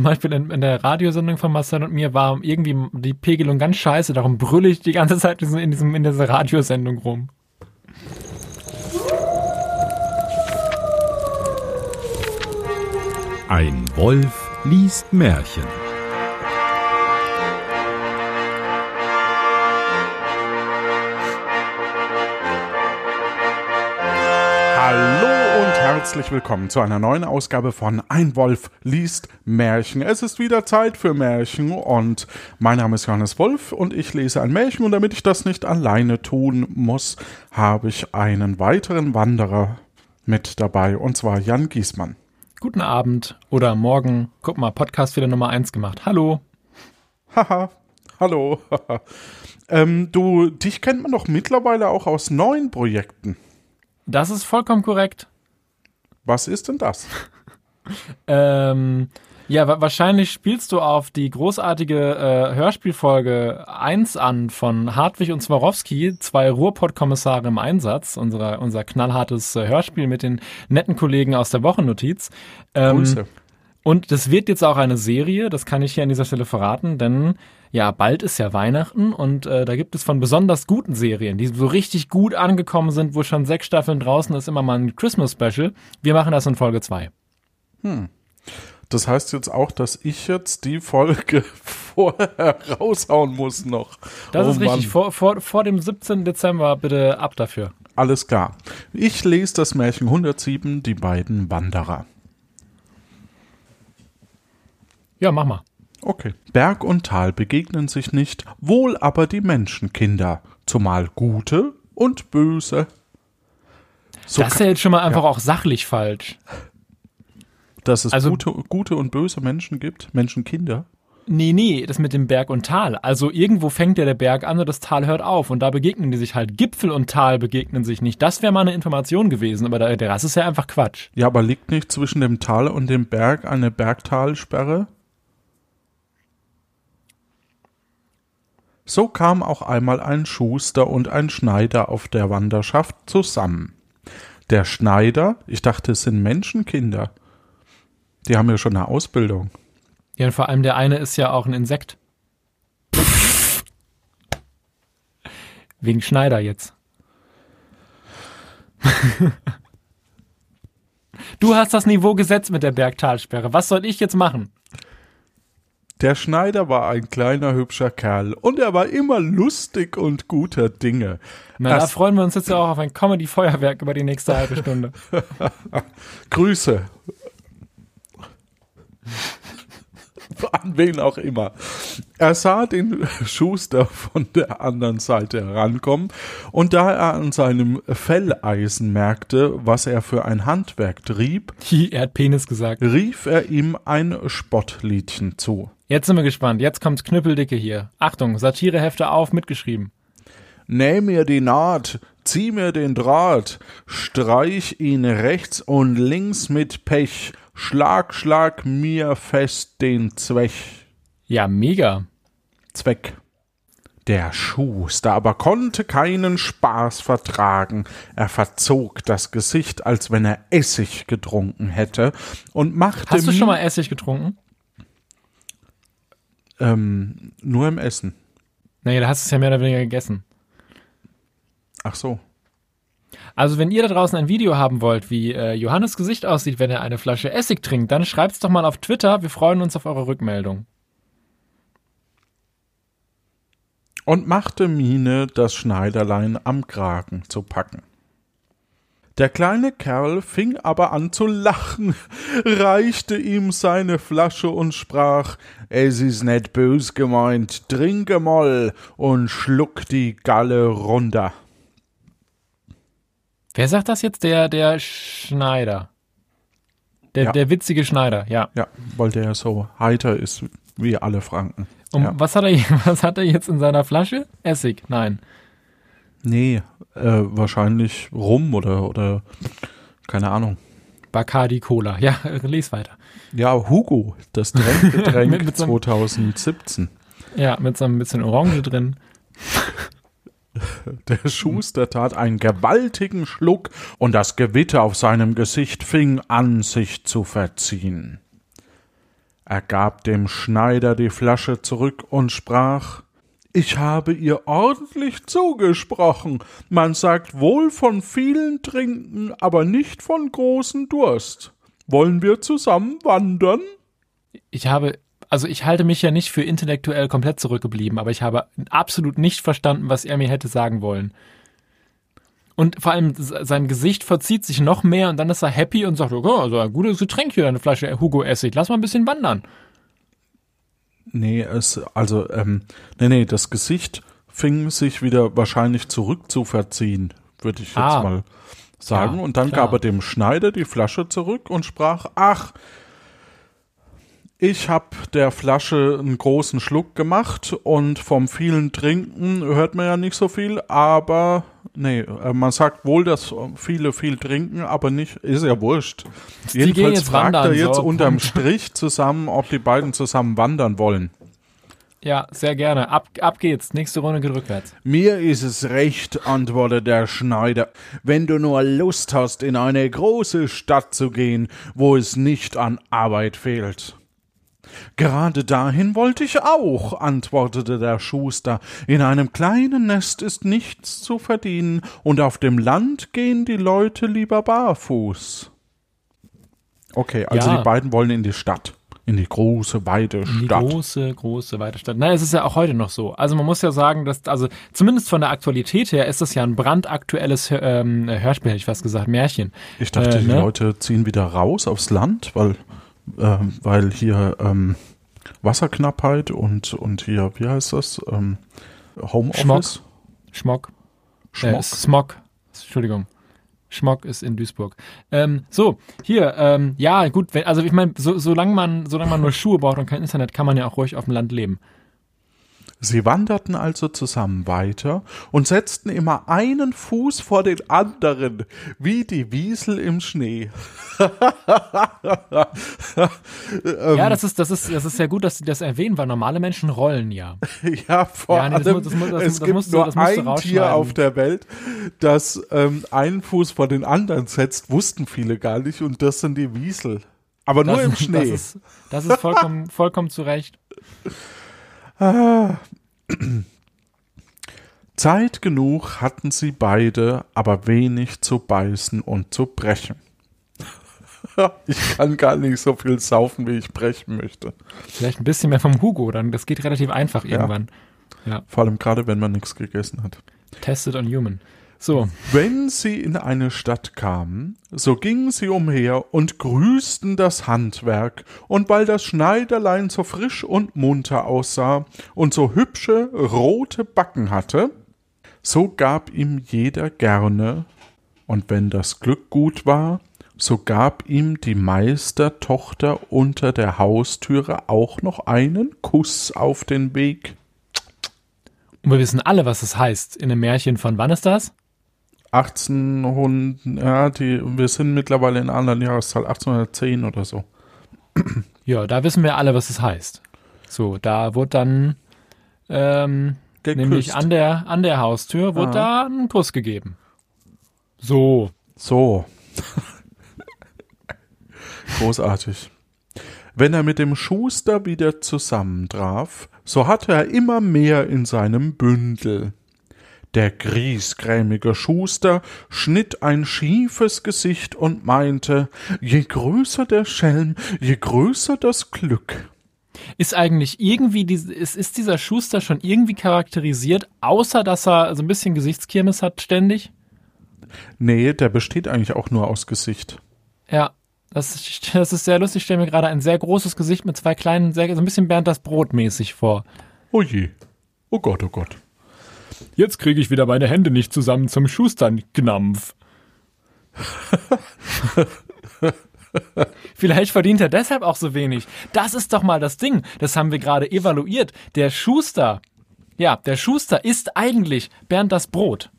zum Beispiel in, in der Radiosendung von Marcel und mir war irgendwie die Pegelung ganz scheiße, darum brülle ich die ganze Zeit in, diesem, in dieser Radiosendung rum. Ein Wolf liest Märchen. Herzlich willkommen zu einer neuen Ausgabe von Ein Wolf liest Märchen. Es ist wieder Zeit für Märchen und mein Name ist Johannes Wolf und ich lese ein Märchen und damit ich das nicht alleine tun muss, habe ich einen weiteren Wanderer mit dabei und zwar Jan Giesmann. Guten Abend oder morgen. Guck mal, Podcast wieder Nummer 1 gemacht. Hallo. Haha, hallo. ähm, du, dich kennt man doch mittlerweile auch aus neuen Projekten. Das ist vollkommen korrekt. Was ist denn das? ähm, ja, wa wahrscheinlich spielst du auf die großartige äh, Hörspielfolge 1 an von Hartwig und Swarovski, zwei Ruhrpott-Kommissare im Einsatz, unser, unser knallhartes äh, Hörspiel mit den netten Kollegen aus der Wochennotiz. Ähm, Grüße. Und das wird jetzt auch eine Serie, das kann ich hier an dieser Stelle verraten, denn ja, bald ist ja Weihnachten und äh, da gibt es von besonders guten Serien, die so richtig gut angekommen sind, wo schon sechs Staffeln draußen ist, immer mal ein Christmas Special. Wir machen das in Folge zwei. Hm. Das heißt jetzt auch, dass ich jetzt die Folge vorher raushauen muss noch. Das oh ist richtig. Vor, vor, vor dem 17. Dezember bitte ab dafür. Alles klar. Ich lese das Märchen 107, die beiden Wanderer. Ja, mach mal. Okay. Berg und Tal begegnen sich nicht, wohl aber die Menschenkinder, zumal gute und böse. So das ist ja jetzt schon mal einfach ja. auch sachlich falsch. Dass es also, gute, gute und böse Menschen gibt, Menschenkinder. Nee, nee, das mit dem Berg und Tal. Also irgendwo fängt ja der Berg an und das Tal hört auf und da begegnen die sich halt. Gipfel und Tal begegnen sich nicht. Das wäre mal eine Information gewesen, aber der Rest ist ja einfach Quatsch. Ja, aber liegt nicht zwischen dem Tal und dem Berg eine Bergtalsperre? So kam auch einmal ein Schuster und ein Schneider auf der Wanderschaft zusammen. Der Schneider, ich dachte, es sind Menschenkinder. Die haben ja schon eine Ausbildung. Ja, und vor allem der eine ist ja auch ein Insekt. Wegen Schneider jetzt. du hast das Niveau gesetzt mit der Bergtalsperre. Was soll ich jetzt machen? Der Schneider war ein kleiner, hübscher Kerl und er war immer lustig und guter Dinge. Na, da freuen wir uns jetzt ja auch auf ein Comedy-Feuerwerk über die nächste halbe Stunde. Grüße. An wen auch immer. Er sah den Schuster von der anderen Seite herankommen und da er an seinem Felleisen merkte, was er für ein Handwerk trieb, er hat Penis gesagt, rief er ihm ein Spottliedchen zu. Jetzt sind wir gespannt. Jetzt kommt's Knüppeldicke hier. Achtung, Satirehefte auf, mitgeschrieben. Näh mir die Naht, zieh mir den Draht, streich ihn rechts und links mit Pech, schlag, schlag mir fest den Zweck. Ja, mega. Zweck. Der Schuster aber konnte keinen Spaß vertragen. Er verzog das Gesicht, als wenn er Essig getrunken hätte, und machte. Hast du schon mal Essig getrunken? Ähm, nur im Essen. Naja, da hast du es ja mehr oder weniger gegessen. Ach so. Also, wenn ihr da draußen ein Video haben wollt, wie äh, Johannes Gesicht aussieht, wenn er eine Flasche Essig trinkt, dann schreibt es doch mal auf Twitter. Wir freuen uns auf eure Rückmeldung. Und machte Miene, das Schneiderlein am Kragen zu packen. Der kleine Kerl fing aber an zu lachen, reichte ihm seine Flasche und sprach, es ist net bös gemeint, trinke moll und schluck die Galle runter. Wer sagt das jetzt? Der, der Schneider. Der, ja. der witzige Schneider, ja. Ja, weil der so heiter ist wie alle Franken. Und ja. was, hat er, was hat er jetzt in seiner Flasche? Essig? Nein. Nee, äh, wahrscheinlich Rum oder, oder keine Ahnung. Bacardi Cola. Ja, les weiter. Ja, Hugo, das Getränk mit, mit 2017. Ja, mit so ein bisschen Orange drin. Der Schuster tat einen gewaltigen Schluck und das Gewitter auf seinem Gesicht fing an, sich zu verziehen. Er gab dem Schneider die Flasche zurück und sprach Ich habe ihr ordentlich zugesprochen. Man sagt wohl von vielen trinken, aber nicht von großen Durst. Wollen wir zusammen wandern? Ich habe, also ich halte mich ja nicht für intellektuell komplett zurückgeblieben, aber ich habe absolut nicht verstanden, was er mir hätte sagen wollen. Und vor allem sein Gesicht verzieht sich noch mehr und dann ist er happy und sagt, oh, also ein gutes Getränk hier, eine Flasche Hugo Essig, lass mal ein bisschen wandern. Nee, es, also, ähm, nee, nee, das Gesicht fing sich wieder wahrscheinlich zurück zu verziehen, würde ich jetzt Ah. mal sagen. Ja, und dann klar. gab er dem Schneider die Flasche zurück und sprach, ach, ich hab der Flasche einen großen Schluck gemacht und vom vielen Trinken hört man ja nicht so viel, aber nee, äh, man sagt wohl, dass viele viel trinken, aber nicht, ist ja wurscht. Die Jedenfalls jetzt fragt er wandern, jetzt so, unterm Punkt. Strich zusammen, ob die beiden zusammen wandern wollen. Ja, sehr gerne. Ab, ab geht's. Nächste Runde geht rückwärts. Mir ist es recht, antwortete der Schneider, wenn du nur Lust hast, in eine große Stadt zu gehen, wo es nicht an Arbeit fehlt. Gerade dahin wollte ich auch, antwortete der Schuster. In einem kleinen Nest ist nichts zu verdienen, und auf dem Land gehen die Leute lieber barfuß. Okay, also Ja. die beiden wollen in die Stadt, in die große, weite Die Stadt. große, große, weite Stadt. Nein, es ist ja auch heute noch so. Also man muss ja sagen, dass, also zumindest von der Aktualität her ist das ja ein brandaktuelles ähm, Hörspiel, hätte ich fast gesagt, Märchen. Ich dachte, Äh, die ne? Leute ziehen wieder raus aufs Land, weil, ähm, weil hier ähm, Wasserknappheit und, und hier, wie heißt das? Ähm, Homeoffice? Schmock. Schmock. Äh, Smog. Entschuldigung. Schmock ist in Duisburg. Ähm, so, hier, ähm, ja, gut, wenn, also ich meine, so, solange man, solange man nur Schuhe braucht und kein Internet, kann man ja auch ruhig auf dem Land leben. Sie wanderten also zusammen weiter und setzten immer einen Fuß vor den anderen, wie die Wiesel im Schnee. Ähm. ja, das ist, das ist, das ist sehr gut, dass Sie das erwähnen, weil normale Menschen rollen ja. Ja, vor Ja, nee, das allem, mu- das mu- das- es gibt musst nur ein Tier auf der Welt, das ähm, einen Fuß vor den anderen setzt, wussten viele gar nicht und das sind die Wiesel. Aber nur das, im Schnee. Das ist, das ist vollkommen, vollkommen zu Recht. Zeit genug hatten sie beide, aber wenig zu beißen und zu brechen. ich kann gar nicht so viel saufen, wie ich brechen möchte. Vielleicht ein bisschen mehr vom Hugo, dann das geht relativ einfach irgendwann. Vor allem gerade, wenn man nichts gegessen hat. Tested on human. So, Wenn sie in eine Stadt kamen, so gingen sie umher und grüßten das Handwerk, und weil das Schneiderlein so frisch und munter aussah und so hübsche rote Backen hatte, so gab ihm jeder gerne, und wenn das Glück gut war, so gab ihm die Meistertochter unter der Haustüre auch noch einen Kuss auf den Weg. und wir wissen alle, was es heißt. In einem Märchen von wann ist das? 1800, ja, die, wir sind mittlerweile in einer anderen Jahreszahl, 1810 oder so. Ja, da wissen wir alle, was es heißt. So, da wurde dann ähm, nämlich an der, an der Haustür wurde da ein Kuss gegeben. So. So. Großartig. Wenn er mit dem Schuster wieder zusammentraf, so hatte er immer mehr in seinem Bündel. Der griesgrämige Schuster schnitt ein schiefes Gesicht und meinte, je größer der Schelm, je größer das Glück. Ist eigentlich irgendwie, ist dieser Schuster schon irgendwie charakterisiert, außer dass er so ein bisschen Gesichtskirmes hat ständig? Nee, der besteht eigentlich auch nur aus Gesicht. Ja, das, ist- das ist sehr lustig. Ich stelle mir gerade ein sehr großes Gesicht mit zwei kleinen, sehr, so ein bisschen Bernd das Brot mäßig vor. Oh je. Oh Gott, oh Gott. Jetzt kriege ich wieder meine Hände nicht zusammen zum Schustern-Knampf. Vielleicht verdient er deshalb auch so wenig. Das ist doch mal das Ding. Das haben wir gerade evaluiert. Der Schuster, ja, der Schuster ist eigentlich Bernd das Brot.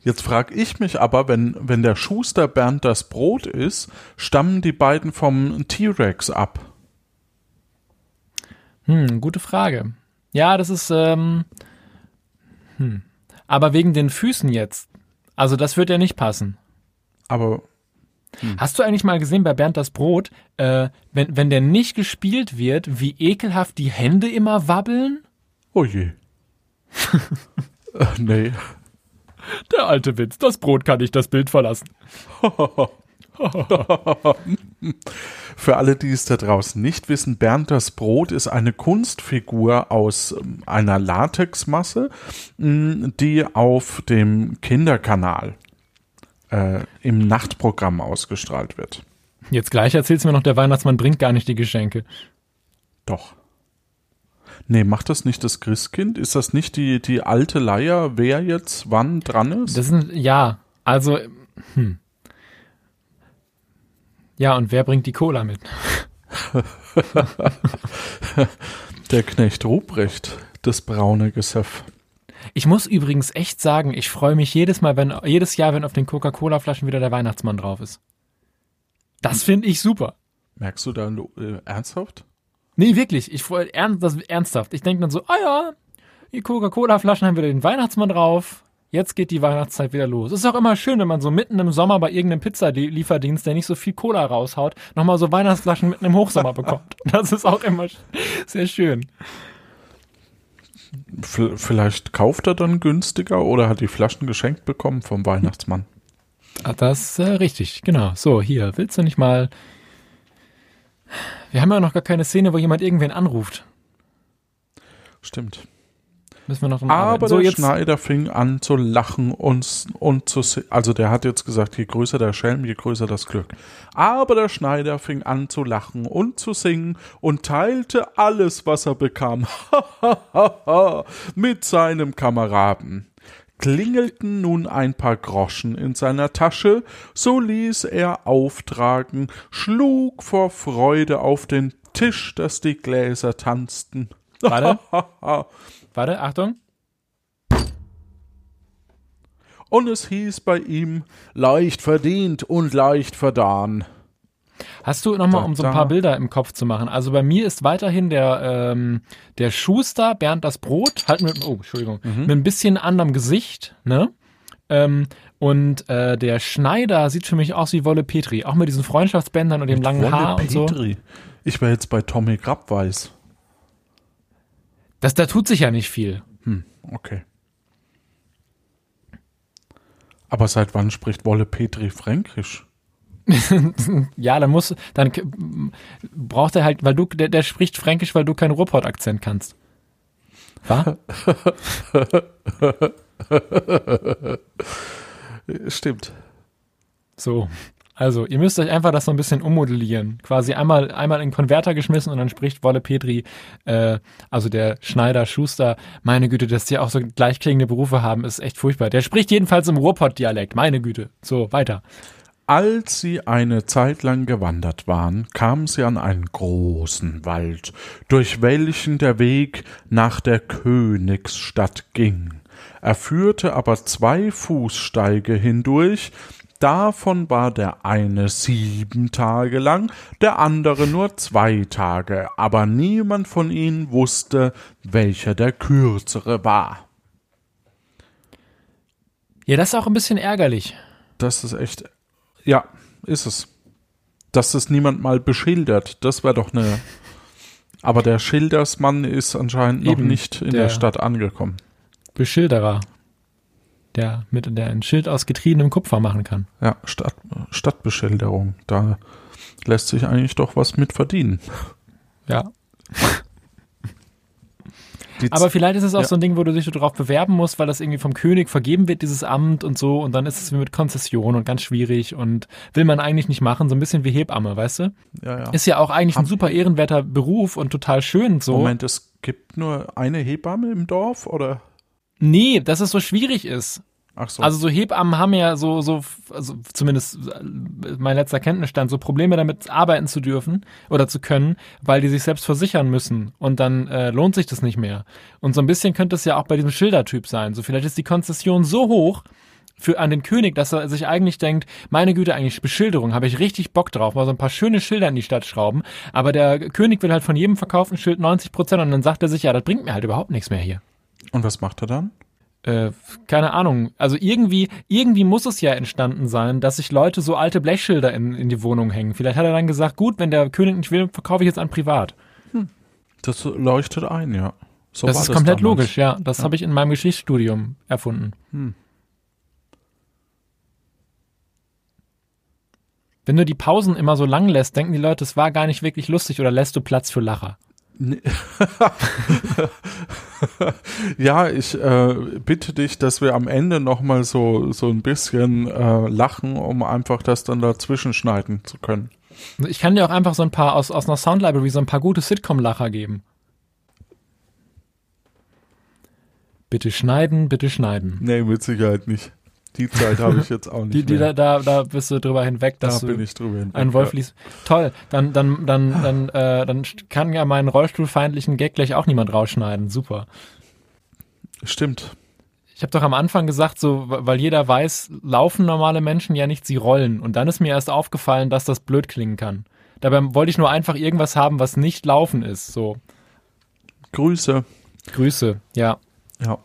Jetzt frag ich mich aber, wenn, wenn der Schuster Bernd das Brot ist, stammen die beiden vom T-Rex ab. Hm, gute Frage. Ja, das ist, ähm, hm. Aber wegen den Füßen jetzt. Also das wird ja nicht passen. Aber Hast du eigentlich mal gesehen bei Bernd das Brot, äh, wenn, wenn der nicht gespielt wird, wie ekelhaft die Hände immer wabbeln? Oh je. äh, nee. Der alte Witz, das Brot kann nicht das Bild verlassen. Für alle, die es da draußen nicht wissen, Bernd das Brot ist eine Kunstfigur aus ähm, einer Latexmasse, mh, die auf dem Kinderkanal äh, im Nachtprogramm ausgestrahlt wird. Jetzt gleich erzählst du mir noch, der Weihnachtsmann bringt gar nicht die Geschenke. Doch. Nee, macht das nicht das Christkind? Ist das nicht die, die alte Leier, wer jetzt wann dran ist? Das sind, ja, also, hm. Ja, und wer bringt die Cola mit? Der Knecht Ruprecht, das braune Gesöff. Ich muss übrigens echt sagen, ich freue mich jedes Mal, wenn, jedes Jahr, wenn auf den Coca-Cola-Flaschen wieder der Weihnachtsmann drauf ist. Das finde ich super. Merkst du da äh, ernsthaft? Nee, wirklich. Ich freue ernst, das, ernsthaft. Ich denke dann so, ah ja, die Coca-Cola-Flaschen haben wieder den Weihnachtsmann drauf. Jetzt geht die Weihnachtszeit wieder los. Es ist auch immer schön, wenn man so mitten im Sommer bei irgendeinem Pizzalieferdienst, der nicht so viel Cola raushaut, nochmal so Weihnachtsflaschen mitten im Hochsommer bekommt. Das ist auch immer sehr schön. V vielleicht kauft er dann günstiger oder hat die Flaschen geschenkt bekommen vom Weihnachtsmann. Ach, das ist äh, richtig, genau. So, hier, willst du nicht mal. Wir haben ja noch gar keine Szene, wo jemand irgendwen anruft. Stimmt. Müssen wir noch dran Aber. So, der Schneider fing an zu lachen und, und zu also der hat jetzt gesagt, je größer der Schelm, je größer das Glück. Aber der Schneider fing an zu lachen und zu singen und teilte alles, was er bekam, mit seinem Kameraden. Klingelten nun ein paar Groschen in seiner Tasche, so ließ er auftragen, schlug vor Freude auf den Tisch, dass die Gläser tanzten. Warte. warte, Achtung. Und es hieß bei ihm, leicht verdient und leicht verdan. Hast du nochmal, um so ein paar Bilder im Kopf zu machen? Also bei mir ist weiterhin der, ähm, der Schuster, Bernd das Brot, halt mit, oh, Entschuldigung, mit ein bisschen anderem Gesicht, ne? Ähm, und äh, der Schneider sieht für mich aus wie Wolle Petri, auch mit diesen Freundschaftsbändern und dem langen Wolle Haar und so. Petri. Ich wäre jetzt bei Tommy Grabweis. Das, da tut sich ja nicht viel. Hm, okay. Aber seit wann spricht Wolle Petri Fränkisch? Ja, dann muss, dann braucht er halt, weil du, der, der spricht Fränkisch, weil du keinen Ruhrpott-Akzent kannst. Was? Stimmt. So. Also, ihr müsst euch einfach das so ein bisschen ummodellieren. Quasi einmal, einmal in Konverter geschmissen und dann spricht Wolle Petri, äh, also der Schneider, Schuster, meine Güte, dass die auch so gleichklingende Berufe haben, ist echt furchtbar. Der spricht jedenfalls im Ruhrpott-Dialekt, meine Güte. So, weiter. Als sie eine Zeit lang gewandert waren, kamen sie an einen großen Wald, durch welchen der Weg nach der Königsstadt ging. Er führte aber zwei Fußsteige hindurch, davon war der eine sieben Tage lang, der andere nur zwei Tage, aber niemand von ihnen wusste, welcher der kürzere war. Ja, das ist auch ein bisschen ärgerlich. Das ist echt. Ja, ist es. Dass es niemand mal beschildert, das wäre doch eine. Aber der Schildersmann ist anscheinend noch Eben, nicht in der- der Stadt angekommen. Beschilderer. Der mit der ein Schild aus getriebenem Kupfer machen kann. Ja, Stadt, Stadtbeschilderung. Da lässt sich eigentlich doch was mit verdienen. Ja. Aber vielleicht ist es auch Ja. so ein Ding, wo du dich so drauf bewerben musst, weil das irgendwie vom König vergeben wird, dieses Amt und so. Und dann ist es wie mit Konzession und ganz schwierig und will man eigentlich nicht machen. So ein bisschen wie Hebamme, weißt du? ja, ja. Ist ja auch eigentlich ein super ehrenwerter Beruf und total schön so. Moment, es gibt nur eine Hebamme im Dorf oder? Nee, dass es so schwierig ist. Ach so. Also so Hebammen haben ja so, so, also zumindest äh, mein letzter Kenntnisstand, so Probleme damit arbeiten zu dürfen oder zu können, weil die sich selbst versichern müssen und dann äh, lohnt sich das nicht mehr. Und so ein bisschen könnte es ja auch bei diesem Schildertyp sein. So vielleicht ist die Konzession so hoch für an den König, dass er sich eigentlich denkt, meine Güte, eigentlich Beschilderung, habe ich richtig Bock drauf, mal so ein paar schöne Schilder in die Stadt schrauben. Aber der König will halt von jedem verkauften Schild 90 Prozent und dann sagt er sich, ja, das bringt mir halt überhaupt nichts mehr hier. Und was macht er dann? äh, keine Ahnung. Also irgendwie, irgendwie muss es ja entstanden sein, dass sich Leute so alte Blechschilder in, in die Wohnung hängen. Vielleicht hat er dann gesagt, gut, wenn der König nicht will, verkaufe ich jetzt an privat. Das leuchtet ein, ja. So das war ist komplett damals. logisch, ja. Das habe ich in meinem Geschichtsstudium erfunden. Hm. Wenn du die Pausen immer so lang lässt, denken die Leute, es war gar nicht wirklich lustig oder lässt du Platz für Lacher. Ja, ich äh, bitte dich, dass wir am Ende nochmal so, so ein bisschen äh, lachen, um einfach das dann dazwischen schneiden zu können. Ich kann dir auch einfach so ein paar aus, aus einer Soundlibrary so ein paar gute Sitcom-Lacher geben. Bitte schneiden, bitte schneiden. Nee, mit Sicherheit nicht. Die Zeit habe ich jetzt auch nicht Die, die da, mehr. da, da bist du drüber hinweg, da dass bin du ich drüber hinweg. einen Wolf ja. liest. Toll, dann, dann, dann, dann, äh, dann kann ja meinen rollstuhlfeindlichen Gag gleich auch niemand rausschneiden. Super. Stimmt. Ich habe doch am Anfang gesagt, so, weil jeder weiß, laufen normale Menschen ja nicht, sie rollen. Und dann ist mir erst aufgefallen, dass das blöd klingen kann. Dabei wollte ich nur einfach irgendwas haben, was nicht laufen ist. So, Grüße. Grüße, ja. Ja.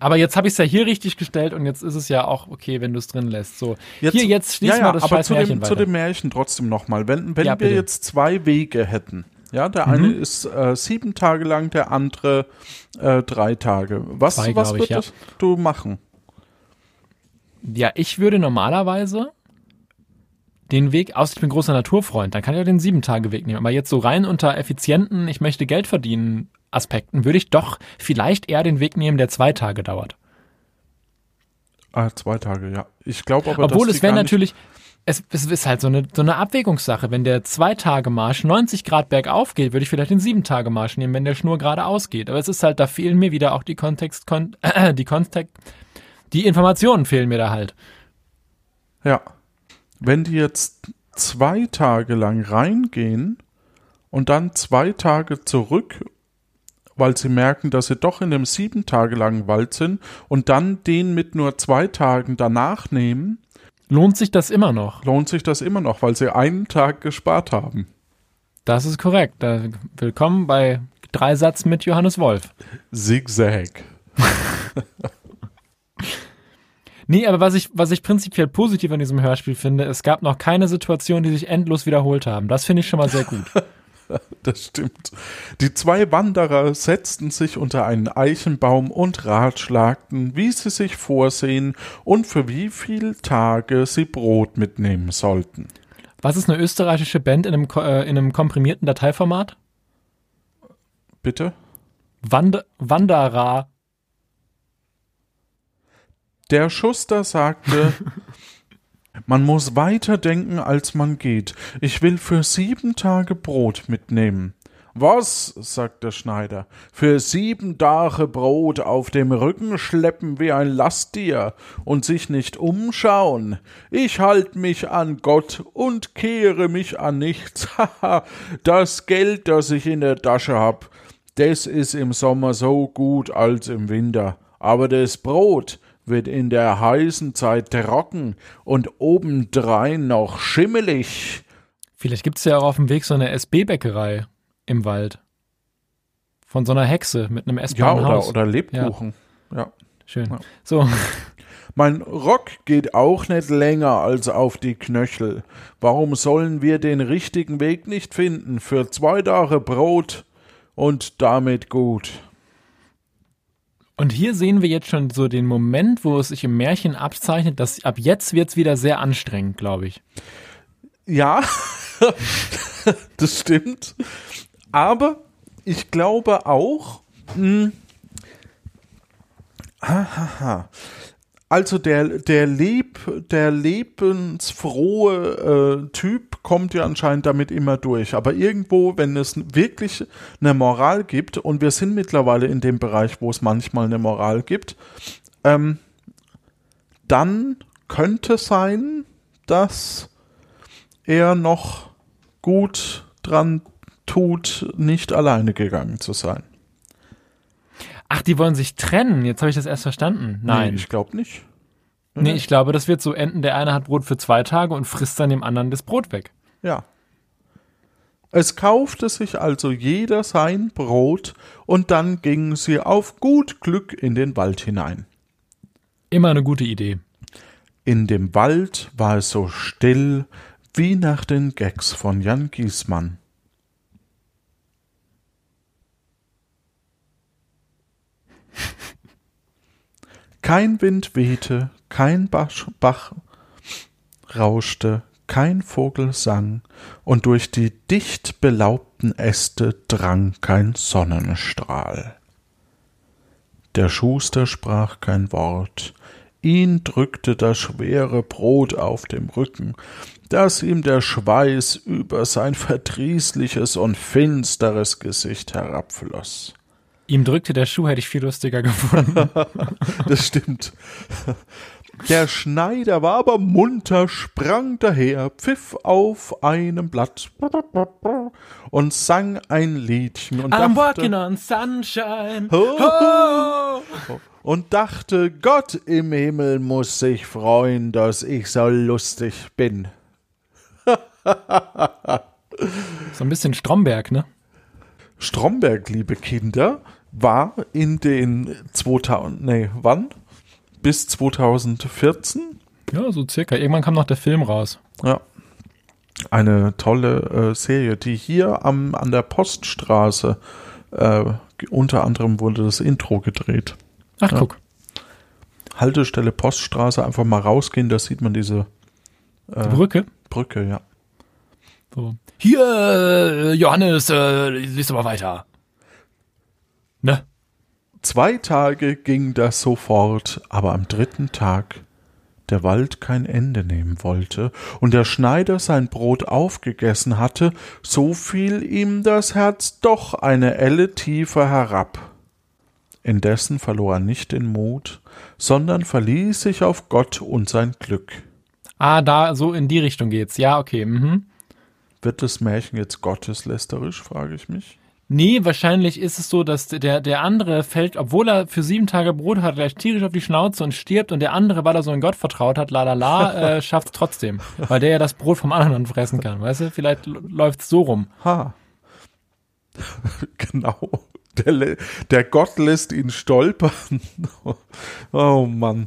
Aber jetzt habe ich es ja hier richtig gestellt und jetzt ist es ja auch okay, wenn du es drin lässt. So, Jetzt, hier, jetzt schließen ja, ja, wir das aber scheiß zu Märchen dem, weiter. zu dem Märchen trotzdem nochmal. Wenn, wenn Ja, wir jetzt zwei Wege hätten, ja, der eine ist äh, sieben Tage lang, der andere äh, drei Tage. Was, Zwei, was glaub ich, würdest du machen? Ja, ich würde normalerweise den Weg, außer ich bin großer Naturfreund, dann kann ich auch den Sieben-Tage-Weg nehmen. Aber jetzt so rein unter effizienten, ich möchte Geld verdienen Aspekten, würde ich doch vielleicht eher den Weg nehmen, der zwei Tage dauert. Ah, zwei Tage, ja. Ich glaube aber, Obwohl dass es wäre natürlich, es, es ist halt so eine, so eine Abwägungssache. Wenn der Zwei-Tage-Marsch 90 Grad bergauf geht, würde ich vielleicht den Sieben-Tage-Marsch nehmen, wenn der Schnur geradeaus geht. Aber es ist halt, da fehlen mir wieder auch die Kontext, kon, die Kontext, die Informationen fehlen mir da halt. Ja. Wenn die jetzt zwei Tage lang reingehen und dann zwei Tage zurück, weil sie merken, dass sie doch in dem sieben Tage langen Wald sind und dann den mit nur zwei Tagen danach nehmen, Lohnt sich das immer noch? lohnt sich das immer noch, weil sie einen Tag gespart haben. Das ist korrekt. Willkommen bei Dreisatz mit Johannes Wolf. Zigzag. Nee, aber was ich, was ich prinzipiell positiv an diesem Hörspiel finde, es gab noch keine Situation, die sich endlos wiederholt haben. Das finde ich schon mal sehr gut. Das stimmt. Die zwei Wanderer setzten sich unter einen Eichenbaum und ratschlagten, wie sie sich vorsehen und für wie viele Tage sie Brot mitnehmen sollten. Was ist eine österreichische Band in einem, äh, in einem komprimierten Dateiformat? Bitte? Wand Wanderer. Der Schuster sagte, man muss weiter denken, als man geht. Ich will für sieben Tage Brot mitnehmen. Was? sagt der Schneider. Für sieben Tage Brot auf dem Rücken schleppen wie ein Lasttier und sich nicht umschauen. Ich halt mich an Gott und kehre mich an nichts. Haha, das Geld, das ich in der Tasche hab, das ist im Sommer so gut als im Winter. Aber das Brot wird in der heißen Zeit trocken und obendrein noch schimmelig. Vielleicht gibt es ja auch auf dem Weg so eine SB-Bäckerei im Wald. Von so einer Hexe mit einem Ja, essbaren oder, Haus. oder Lebkuchen. Ja. Schön. Ja. So, Mein Rock geht auch nicht länger als auf die Knöchel. Warum sollen wir den richtigen Weg nicht finden? Für zwei Tage Brot und damit gut. Und hier sehen wir jetzt schon so den Moment, wo es sich im Märchen abzeichnet, dass ab jetzt wird es wieder sehr anstrengend, glaube ich. Ja, das stimmt. Aber ich glaube auch, mh, hahaha. Also der, der, Leb, der lebensfrohe äh, Typ kommt ja anscheinend damit immer durch. Aber irgendwo, wenn es wirklich eine Moral gibt, und wir sind mittlerweile in dem Bereich, wo es manchmal eine Moral gibt, ähm, dann könnte sein, dass er noch gut dran tut, nicht alleine gegangen zu sein. Ach, die wollen sich trennen. Jetzt habe ich das erst verstanden. Nein. Nee, ich glaube nicht. Nee, ich glaube, das wird so enden. Der eine hat Brot für zwei Tage und frisst dann dem anderen das Brot weg. Ja. Es kaufte sich also jeder sein Brot, und dann gingen sie auf gut Glück in den Wald hinein. Immer eine gute Idee. In dem Wald war es so still wie nach den Gags von Jan Giesmann. Kein Wind wehte, kein Bach, Bach rauschte, kein Vogel sang, und durch die dicht belaubten Äste drang kein Sonnenstrahl. Der Schuster sprach kein Wort, ihn drückte das schwere Brot auf dem Rücken, dass ihm der Schweiß über sein verdrießliches und finsteres Gesicht herabfloß. Ihm drückte der Schuh, hätte ich viel lustiger gefunden. Das stimmt. Der Schneider war aber munter, sprang daher, pfiff auf einem Blatt und sang ein Liedchen und I'm dachte, walking on sunshine. Ho, Ho! und dachte, Gott im Himmel muss sich freuen, dass ich so lustig bin. So ein bisschen Stromberg, ne? Stromberg, liebe Kinder, war in den 2000, nee, wann? Bis 2014? Ja, so circa. Irgendwann kam noch der Film raus. Ja. Eine tolle äh, Serie, die hier am, an der Poststraße, äh, unter anderem wurde das Intro gedreht. Ach, Ja. guck. Haltestelle Poststraße, einfach mal rausgehen, da sieht man diese äh, Brücke. Brücke, ja. So. Hier, äh, Johannes, äh, lies doch mal weiter. Zwei Tage ging das so fort, aber am dritten Tag der Wald kein Ende nehmen wollte und der Schneider sein Brot aufgegessen hatte, so fiel ihm das Herz doch eine Elle tiefer herab. Indessen verlor er nicht den Mut, sondern verließ sich auf Gott und sein Glück. Ah, da, so in die Richtung geht's. Ja, okay. Mhm. Wird das Märchen jetzt gotteslästerisch, frage ich mich. Nee, wahrscheinlich ist es so, dass der, der andere fällt, obwohl er für sieben Tage Brot hat, gleich tierisch auf die Schnauze und stirbt und der andere, weil er so in Gott vertraut hat, la la la, äh, schafft's trotzdem. Weil der ja das Brot vom anderen fressen kann, weißt du? Vielleicht l- läuft's so rum. Ha. genau. Der, der Gott lässt ihn stolpern. oh Mann.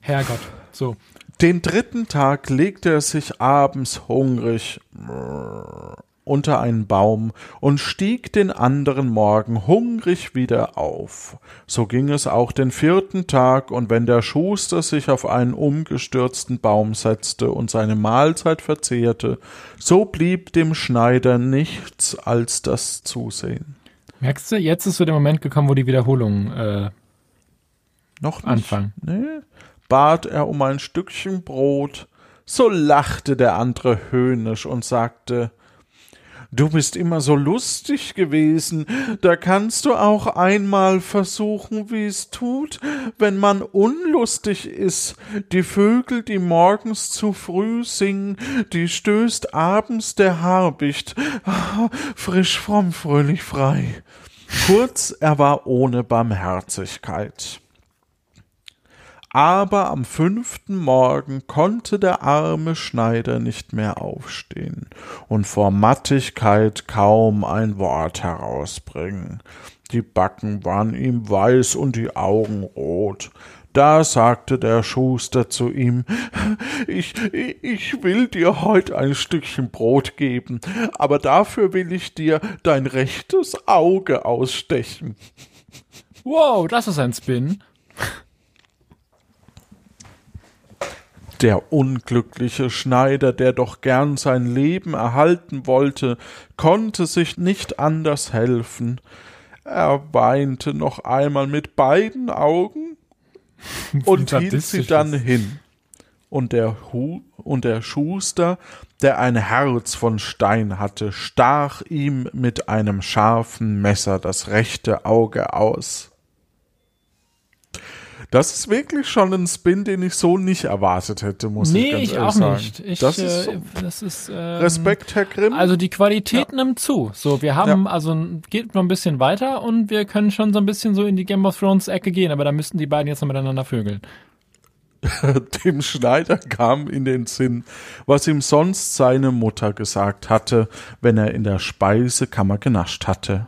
Herrgott. So. Den dritten Tag legte er sich abends hungrig unter einen Baum und stieg den anderen Morgen hungrig wieder auf. So ging es auch den vierten Tag, und wenn der Schuster sich auf einen umgestürzten Baum setzte und seine Mahlzeit verzehrte, so blieb dem Schneider nichts als das Zusehen. Merkst du, jetzt ist so der Moment gekommen, wo die Wiederholungen äh, Noch nicht. anfangen. Nee, bat er um ein Stückchen Brot, so lachte der andere höhnisch und sagte Du bist immer so lustig gewesen, da kannst du auch einmal versuchen, wie es tut, wenn man unlustig ist. Die Vögel, die morgens zu früh singen, die stößt abends der Habicht. Ah, Frisch, fromm, fröhlich, frei. Kurz, er war ohne Barmherzigkeit. Aber am fünften Morgen konnte der arme Schneider nicht mehr aufstehen und vor Mattigkeit kaum ein Wort herausbringen. Die Backen waren ihm weiß und die Augen rot. Da sagte der Schuster zu ihm, ich, ich will dir heut ein Stückchen Brot geben, aber dafür will ich dir dein rechtes Auge ausstechen. Wow, das ist ein Spin. Der unglückliche Schneider, der doch gern sein Leben erhalten wollte, konnte sich nicht anders helfen. Er weinte noch einmal mit beiden Augen und hielt sie dann hin. Und der, Hu und der Schuster, der ein Herz von Stein hatte, stach ihm mit einem scharfen Messer das rechte Auge aus. Das ist wirklich schon ein Spin, den ich so nicht erwartet hätte, muss ich Nee, ganz ich ehrlich auch sagen. nicht. Ich, das äh, ist so. das ist ähm, Respekt, Herr Grimm. Also die Qualität nimmt zu. So, wir haben also geht noch ein bisschen weiter und wir können schon so ein bisschen so in die Game of Thrones Ecke gehen, aber da müssten die beiden jetzt noch miteinander vögeln. Dem Schneider kam in den Sinn, was ihm sonst seine Mutter gesagt hatte, wenn er in der Speisekammer genascht hatte.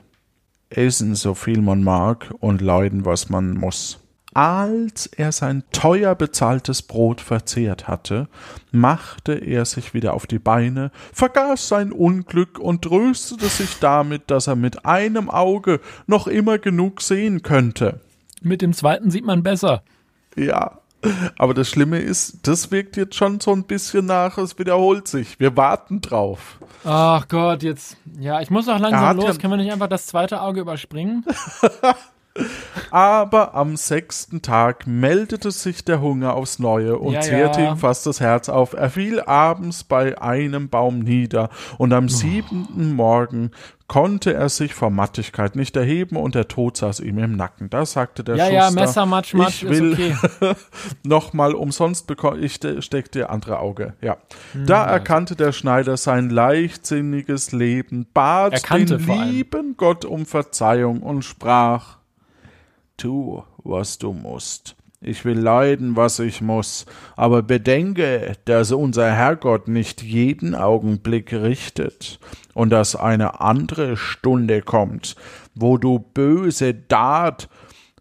Essen so viel man mag und leiden, was man muss. Als er sein teuer bezahltes Brot verzehrt hatte, machte er sich wieder auf die Beine, vergaß sein Unglück und tröstete sich damit, dass er mit einem Auge noch immer genug sehen könnte. Mit dem zweiten sieht man besser. Ja, aber das Schlimme ist, das wirkt jetzt schon so ein bisschen nach, es wiederholt sich. Wir warten drauf. Ach Gott, jetzt. Ja, ich muss auch langsam los. Ja Können wir nicht einfach das zweite Auge überspringen? Aber am sechsten Tag meldete sich der Hunger aufs Neue und ja, zehrte ja. ihm fast das Herz auf. Er fiel abends bei einem Baum nieder und am oh. siebenten Morgen konnte er sich vor Mattigkeit nicht erheben und der Tod saß ihm im Nacken. Da sagte der ja, Schuster, ja, Messer, Matsch, Matsch, ich will okay. nochmal umsonst bekommen, ich steck dir andere Auge. Ja. Hm, da erkannte der Schneider sein leichtsinniges Leben, bat den lieben Gott um Verzeihung und sprach, tu, was du musst. Ich will leiden, was ich muss, aber bedenke, dass unser Herrgott nicht jeden Augenblick richtet und dass eine andere Stunde kommt, wo du böse Tat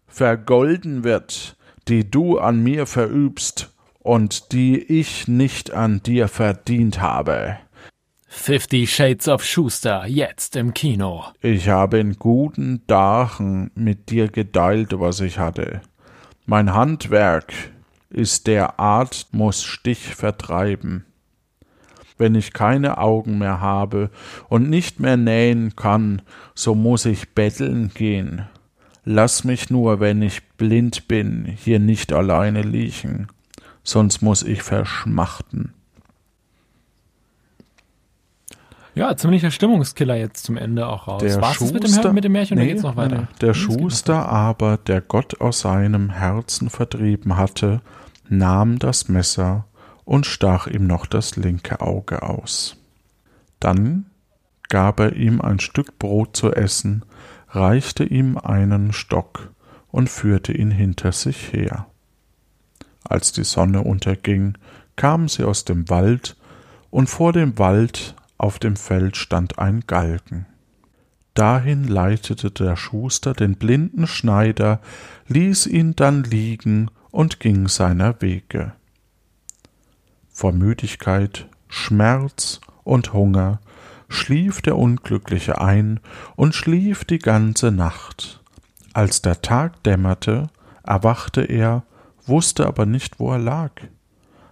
vergolden wird, die du an mir verübst und die ich nicht an dir verdient habe. Fifty Shades of Schuster, jetzt im Kino. Ich habe in guten Tagen mit dir geteilt, was ich hatte. Mein Handwerk ist der Art, muss Stich vertreiben. Wenn ich keine Augen mehr habe und nicht mehr nähen kann, so muss ich betteln gehen. Lass mich nur, wenn ich blind bin, hier nicht alleine liegen, sonst muss ich verschmachten. Ja, ziemlicher Stimmungskiller jetzt zum Ende auch raus. Der War's Schuster, mit dem, mit dem Märchen nee, geht's noch weiter? Nee, der Schuster aber, der Gott aus seinem Herzen vertrieben hatte, nahm das Messer und stach ihm noch das linke Auge aus. Dann gab er ihm ein Stück Brot zu essen, reichte ihm einen Stock und führte ihn hinter sich her. Als die Sonne unterging, kamen sie aus dem Wald, und vor dem Wald auf dem Feld stand ein Galgen. Dahin leitete der Schuster den blinden Schneider, ließ ihn dann liegen und ging seiner Wege. Vor Müdigkeit, Schmerz und Hunger schlief der Unglückliche ein und schlief die ganze Nacht. Als der Tag dämmerte, erwachte er, wusste aber nicht, wo er lag.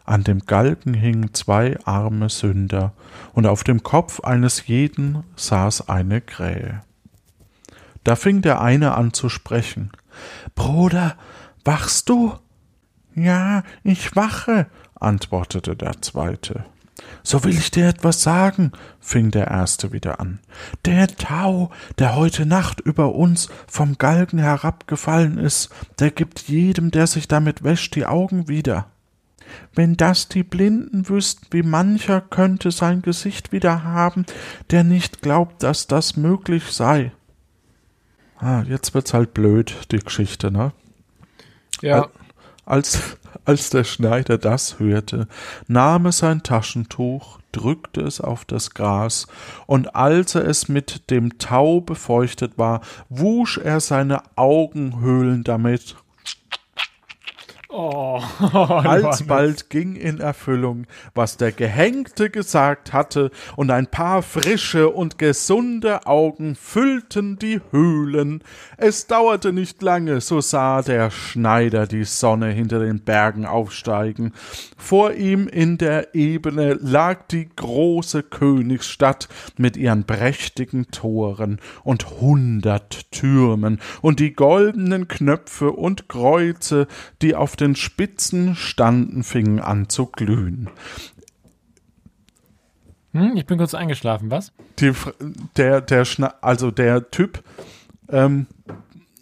An dem Galgen hingen zwei arme Sünder, und auf dem Kopf eines jeden saß eine Krähe. Da fing der eine an zu sprechen. Bruder, wachst du? Ja, ich wache, antwortete der zweite. So will ich dir etwas sagen, fing der erste wieder an. Der Tau, der heute Nacht über uns vom Galgen herabgefallen ist, der gibt jedem, der sich damit wäscht, die Augen wieder. Wenn das die Blinden wüssten, wie mancher könnte sein Gesicht wieder haben, der nicht glaubt, dass das möglich sei. Ah, jetzt wird's halt blöd, die Geschichte, ne? Ja. Als, als der Schneider das hörte, nahm er sein Taschentuch, drückte es auf das Gras, und als er es mit dem Tau befeuchtet war, wusch er seine Augenhöhlen damit Oh, Alsbald ging in Erfüllung, was der Gehängte gesagt hatte, und ein paar frische und gesunde Augen füllten die Höhlen. Es dauerte nicht lange, so sah der Schneider die Sonne hinter den Bergen aufsteigen. Vor ihm in der Ebene lag die große Königsstadt mit ihren prächtigen Toren und hundert Türmen und die goldenen Knöpfe und Kreuze, die auf den Spitzen standen, fingen an zu glühen. Hm, ich bin kurz eingeschlafen, was? Die, der, der, also der Typ, ähm,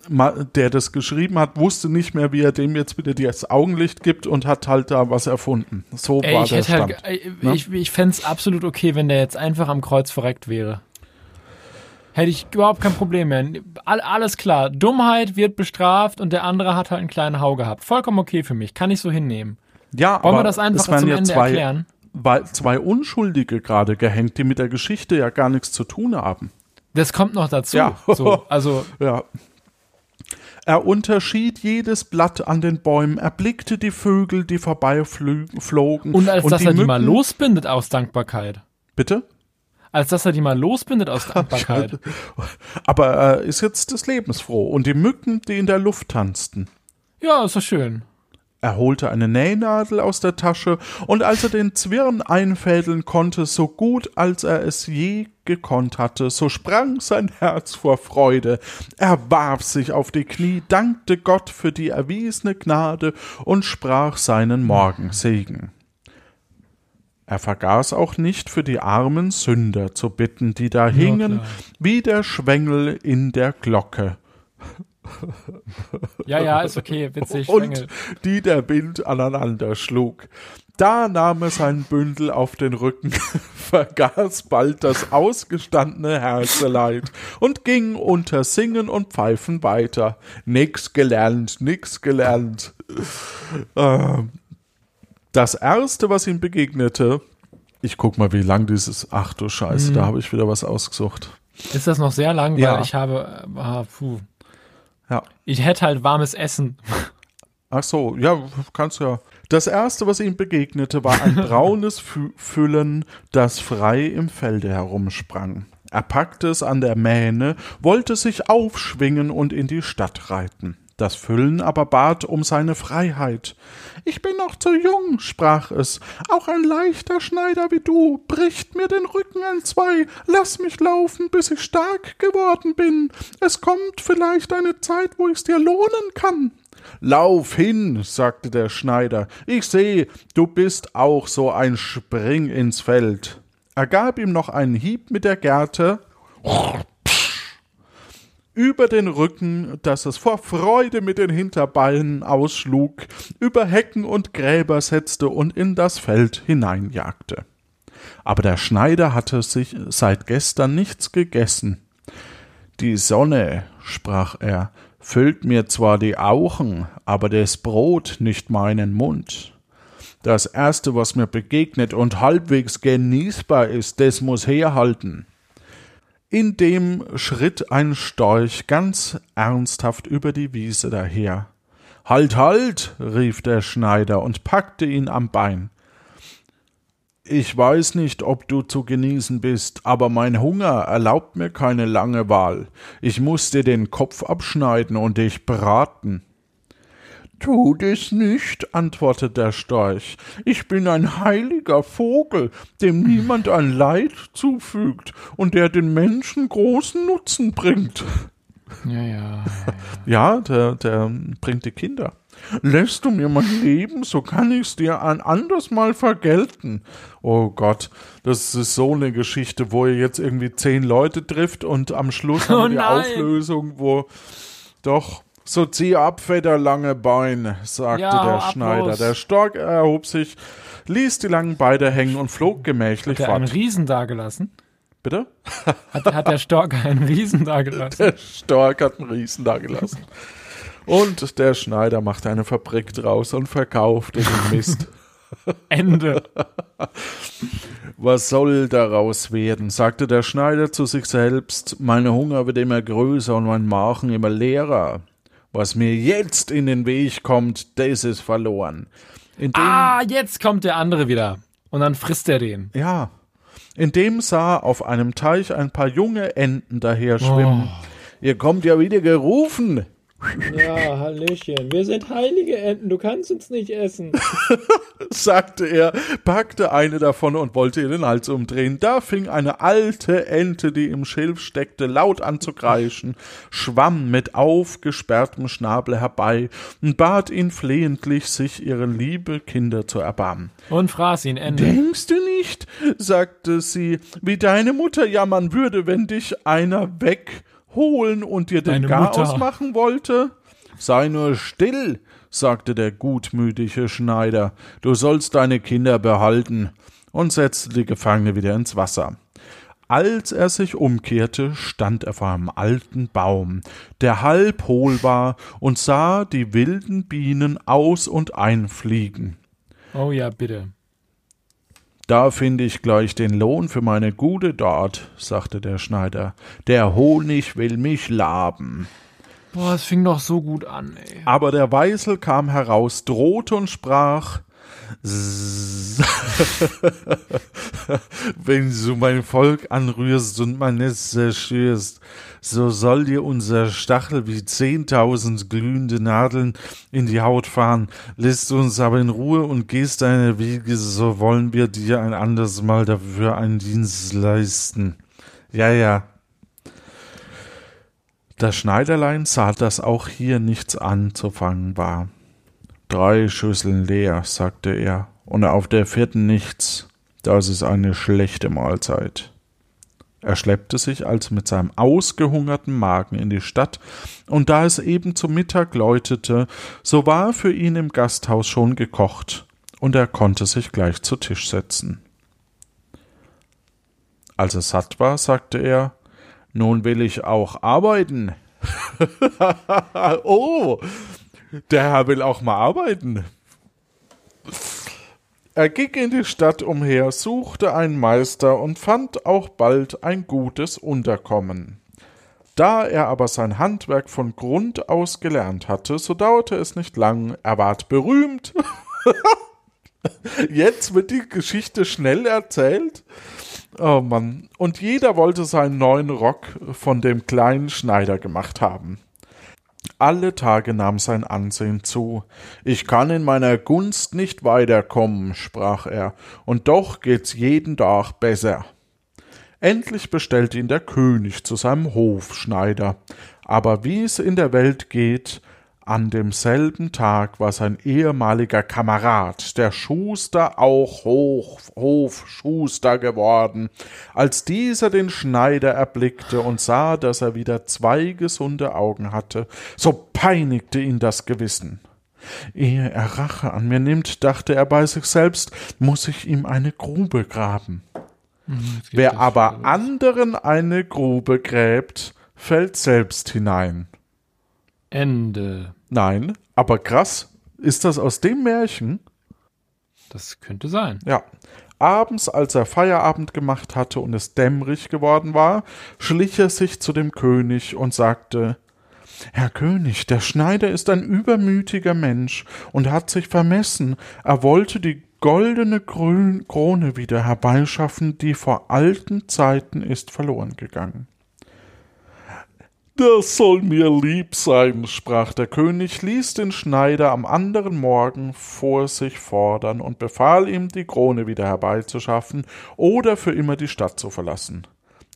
der das geschrieben hat, wusste nicht mehr, wie er dem jetzt wieder das Augenlicht gibt und hat halt da was erfunden. So Ey, war der Stand. Halt, ne? Ich, ich fände es absolut okay, wenn der jetzt einfach am Kreuz verreckt wäre. Hätte ich überhaupt kein Problem mehr. All, alles klar. Dummheit wird bestraft und der andere hat halt einen kleinen Hau gehabt. Vollkommen okay für mich. Kann ich so hinnehmen. Ja, Wollen aber wir das einfach zum ja Ende zwei, erklären? weil zwei Unschuldige gerade gehängt, die mit der Geschichte ja gar nichts zu tun haben. Das kommt noch dazu. Ja. So, also, Ja. Er unterschied jedes Blatt an den Bäumen, er blickte die Vögel, die vorbeiflogen. und als dass er die mal Mücken- losbindet aus Dankbarkeit. Bitte? Als dass er die mal losbindet aus Dankbarkeit. Aber er ist jetzt des Lebens froh. Und die Mücken, die in der Luft tanzten. Ja, ist doch schön. Er holte eine Nähnadel aus der Tasche, und als er den Zwirn einfädeln konnte, so gut als er es je gekonnt hatte, so sprang sein Herz vor Freude. Er warf sich auf die Knie, dankte Gott für die erwiesene Gnade und sprach seinen Morgensegen. Er vergaß auch nicht für die armen Sünder zu bitten, die da hingen klar. wie der Schwengel in der Glocke. Ja, ja, ist okay, witzig. und Schwengel. die der Wind aneinander schlug. Da nahm er sein Bündel auf den Rücken, vergaß bald das ausgestandene Herzeleid und ging unter Singen und Pfeifen weiter. Nix gelernt, nix gelernt. Ähm, Das erste, was ihm begegnete, ich guck mal, wie lang dieses, ach du Scheiße, Mhm. da habe ich wieder was ausgesucht. Ist das noch sehr lang? Weil Ja. ich habe, äh, ah, puh. Ja. Ich hätte halt warmes Essen. Ach so, ja, kannst ja. Das erste, was ihm begegnete, war ein braunes Fü Füllen, das frei im Felde herumsprang. Er packte es an der Mähne, wollte sich aufschwingen und in die Stadt reiten. Das Füllen aber bat um seine Freiheit. Ich bin noch zu jung, sprach es. Auch ein leichter Schneider wie du bricht mir den Rücken entzwei. Lass mich laufen, bis ich stark geworden bin. Es kommt vielleicht eine Zeit, wo ich's dir lohnen kann. Lauf hin, sagte der Schneider. Ich seh, du bist auch so ein Spring ins Feld. Er gab ihm noch einen Hieb mit der Gerte über den Rücken, dass es vor Freude mit den Hinterbeinen ausschlug, über Hecken und Gräber setzte und in das Feld hineinjagte. Aber der Schneider hatte sich seit gestern nichts gegessen. Die Sonne, sprach er, füllt mir zwar die Augen, aber das Brot nicht meinen Mund. Das erste, was mir begegnet und halbwegs genießbar ist, das muss herhalten. In dem schritt ein Storch ganz ernsthaft über die Wiese daher. Halt, halt, rief der Schneider und packte ihn am Bein. Ich weiß nicht, ob du zu genießen bist, aber mein Hunger erlaubt mir keine lange Wahl. Ich muss dir den Kopf abschneiden und dich braten. Tut es nicht, antwortete der Storch. Ich bin ein heiliger Vogel, dem niemand ein Leid zufügt und der den Menschen großen Nutzen bringt. Ja, ja. Ja, der, der bringt die Kinder. Lässt du mir mein Leben, so kann ich's dir ein anderes Mal vergelten. Oh Gott, das ist so eine Geschichte, wo ihr jetzt irgendwie zehn Leute trifft und am Schluss haben Oh wir die nein. Auflösung, wo doch so zieh ab, Feder lange Bein, sagte Ja, der Schneider. los. Der Stork erhob sich, ließ die langen Beine hängen und flog gemächlich Hat er einen fort. Riesen dagelassen? Bitte? Hat, hat der Stork einen Riesen dagelassen? Der Stork hat einen Riesen da gelassen. Und der Schneider machte eine Fabrik draus und verkaufte den Mist. Ende. Was soll daraus werden? sagte der Schneider zu sich selbst. Mein Hunger wird immer größer und mein Magen immer leerer. Was mir jetzt in den Weg kommt, das ist verloren. Ah, jetzt kommt der andere wieder. Und dann frisst er den. Ja. In dem sah auf einem Teich ein paar junge Enten daher schwimmen. Ihr kommt ja wieder gerufen. Ja, Hallöchen. Wir sind heilige Enten. Du kannst uns nicht essen. sagte er, packte eine davon und wollte ihr den Hals umdrehen. Da fing eine alte Ente, die im Schilf steckte, laut an zu kreischen, schwamm mit aufgesperrtem Schnabel herbei und bat ihn flehentlich, sich ihre liebe Kinder zu erbarmen. Und fraß ihn. Ende. Denkst du nicht, sagte sie, wie deine Mutter jammern würde, wenn dich einer wegholen und dir den Garaus machen wollte? Sei nur still, sagte der gutmütige Schneider, du sollst deine Kinder behalten, und setzte die Gefangene wieder ins Wasser. Als er sich umkehrte, stand er vor einem alten Baum, der halb hohl war, und sah die wilden Bienen aus und einfliegen. Oh ja, bitte. Da finde ich gleich den Lohn für meine gute Tat, sagte der Schneider. Der Honig will mich laben. Boah, es fing doch so gut an, ey. Aber der Weißel kam heraus, drohte und sprach, Wenn du mein Volk anrührst und mein Netz zerstörst, so soll dir unser Stachel wie zehntausend glühende Nadeln in die Haut fahren. Lässt uns aber in Ruhe und gehst deine Wege, so wollen wir dir ein anderes Mal dafür einen Dienst leisten. Ja, ja, das Schneiderlein sah, dass auch hier nichts anzufangen war. Drei Schüsseln leer, sagte er, und auf der vierten nichts. Das ist eine schlechte Mahlzeit. Er schleppte sich also mit seinem ausgehungerten Magen in die Stadt, und da es eben zu Mittag läutete, so war für ihn im Gasthaus schon gekocht, und er konnte sich gleich zu Tisch setzen. Als er satt war, sagte er nun will ich auch arbeiten. oh, der Herr will auch mal arbeiten. Er ging in die Stadt umher, suchte einen Meister und fand auch bald ein gutes Unterkommen. Da er aber sein Handwerk von Grund aus gelernt hatte, so dauerte es nicht lang, er ward berühmt. Jetzt wird die Geschichte schnell erzählt. Oh Mann. Und jeder wollte seinen neuen Rock von dem kleinen Schneider gemacht haben. Alle Tage nahm sein Ansehen zu. Ich kann in meiner Gunst nicht weiterkommen, sprach er, und doch geht's jeden Tag besser. Endlich bestellte ihn der König zu seinem Hofschneider. Aber wie es in der Welt geht, an demselben Tag war sein ehemaliger Kamerad, der Schuster, auch Hoch, Hofschuster geworden. Als dieser den Schneider erblickte und sah, dass er wieder zwei gesunde Augen hatte, so peinigte ihn das Gewissen. Ehe er Rache an mir nimmt, dachte er bei sich selbst, muss ich ihm eine Grube graben. Mhm, Wer aber anderen eine Grube gräbt, fällt selbst hinein. Ende. Nein, aber krass. Ist das aus dem Märchen? Das könnte sein. Ja. Abends, als er Feierabend gemacht hatte und es dämmerig geworden war, schlich er sich zu dem König und sagte Herr König, der Schneider ist ein übermütiger Mensch und hat sich vermessen. Er wollte die goldene Krone wieder herbeischaffen, die vor alten Zeiten ist verloren gegangen. Das soll mir lieb sein, sprach der König, ließ den Schneider am anderen Morgen vor sich fordern und befahl ihm, die Krone wieder herbeizuschaffen oder für immer die Stadt zu verlassen.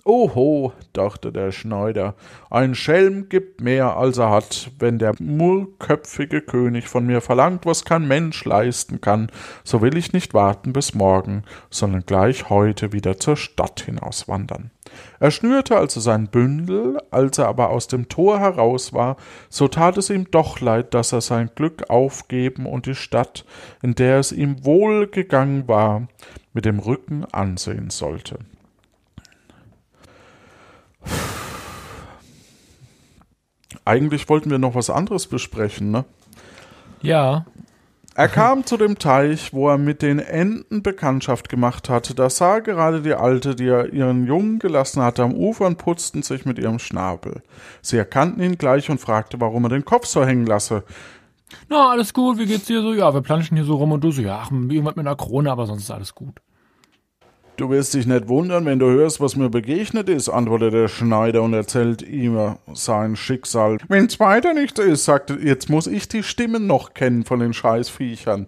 Oho, dachte der Schneider, ein Schelm gibt mehr, als er hat. Wenn der murrköpfige König von mir verlangt, was kein Mensch leisten kann, so will ich nicht warten bis morgen, sondern gleich heute wieder zur Stadt hinauswandern. Er schnürte also sein Bündel, als er aber aus dem Tor heraus war, so tat es ihm doch leid, dass er sein Glück aufgeben und die Stadt, in der es ihm wohl gegangen war, mit dem Rücken ansehen sollte. Eigentlich wollten wir noch was anderes besprechen, ne? Ja. Er kam zu dem Teich, wo er mit den Enten Bekanntschaft gemacht hatte. Da sah gerade die Alte, die er ihren Jungen gelassen hatte, am Ufer und putzten sich mit ihrem Schnabel. Sie erkannten ihn gleich und fragte, warum er den Kopf so hängen lasse. Na, alles gut, wie geht's dir so? Ja, wir planschen hier so rum und du so, ja, ach, irgendwas mit einer Krone, aber sonst ist alles gut. Du wirst dich nicht wundern, wenn du hörst, was mir begegnet ist, antwortete der Schneider und erzählt ihm sein Schicksal. Wenn's weiter nichts ist, sagte, jetzt muss ich die Stimmen noch kennen von den Scheißviechern,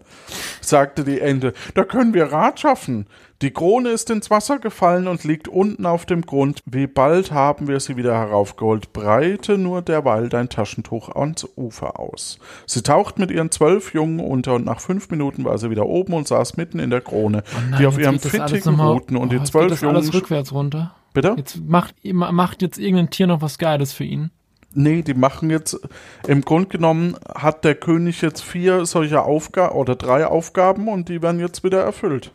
sagte die Ente. Da können wir Rat schaffen. Die Krone ist ins Wasser gefallen und liegt unten auf dem Grund. Wie bald haben wir sie wieder heraufgeholt? Breite nur derweil dein Taschentuch ans Ufer aus. Sie taucht mit ihren zwölf Jungen unter und nach fünf Minuten war sie wieder oben und saß mitten in der Krone, oh nein, die auf ihrem fittigen ruhten und oh, die zwölf geht das Jungen. alles rückwärts runter? Bitte? Jetzt macht, macht jetzt irgendein Tier noch was Geiles für ihn. Nee, die machen jetzt, im Grunde genommen hat der König jetzt vier solcher Aufgaben oder drei Aufgaben und die werden jetzt wieder erfüllt.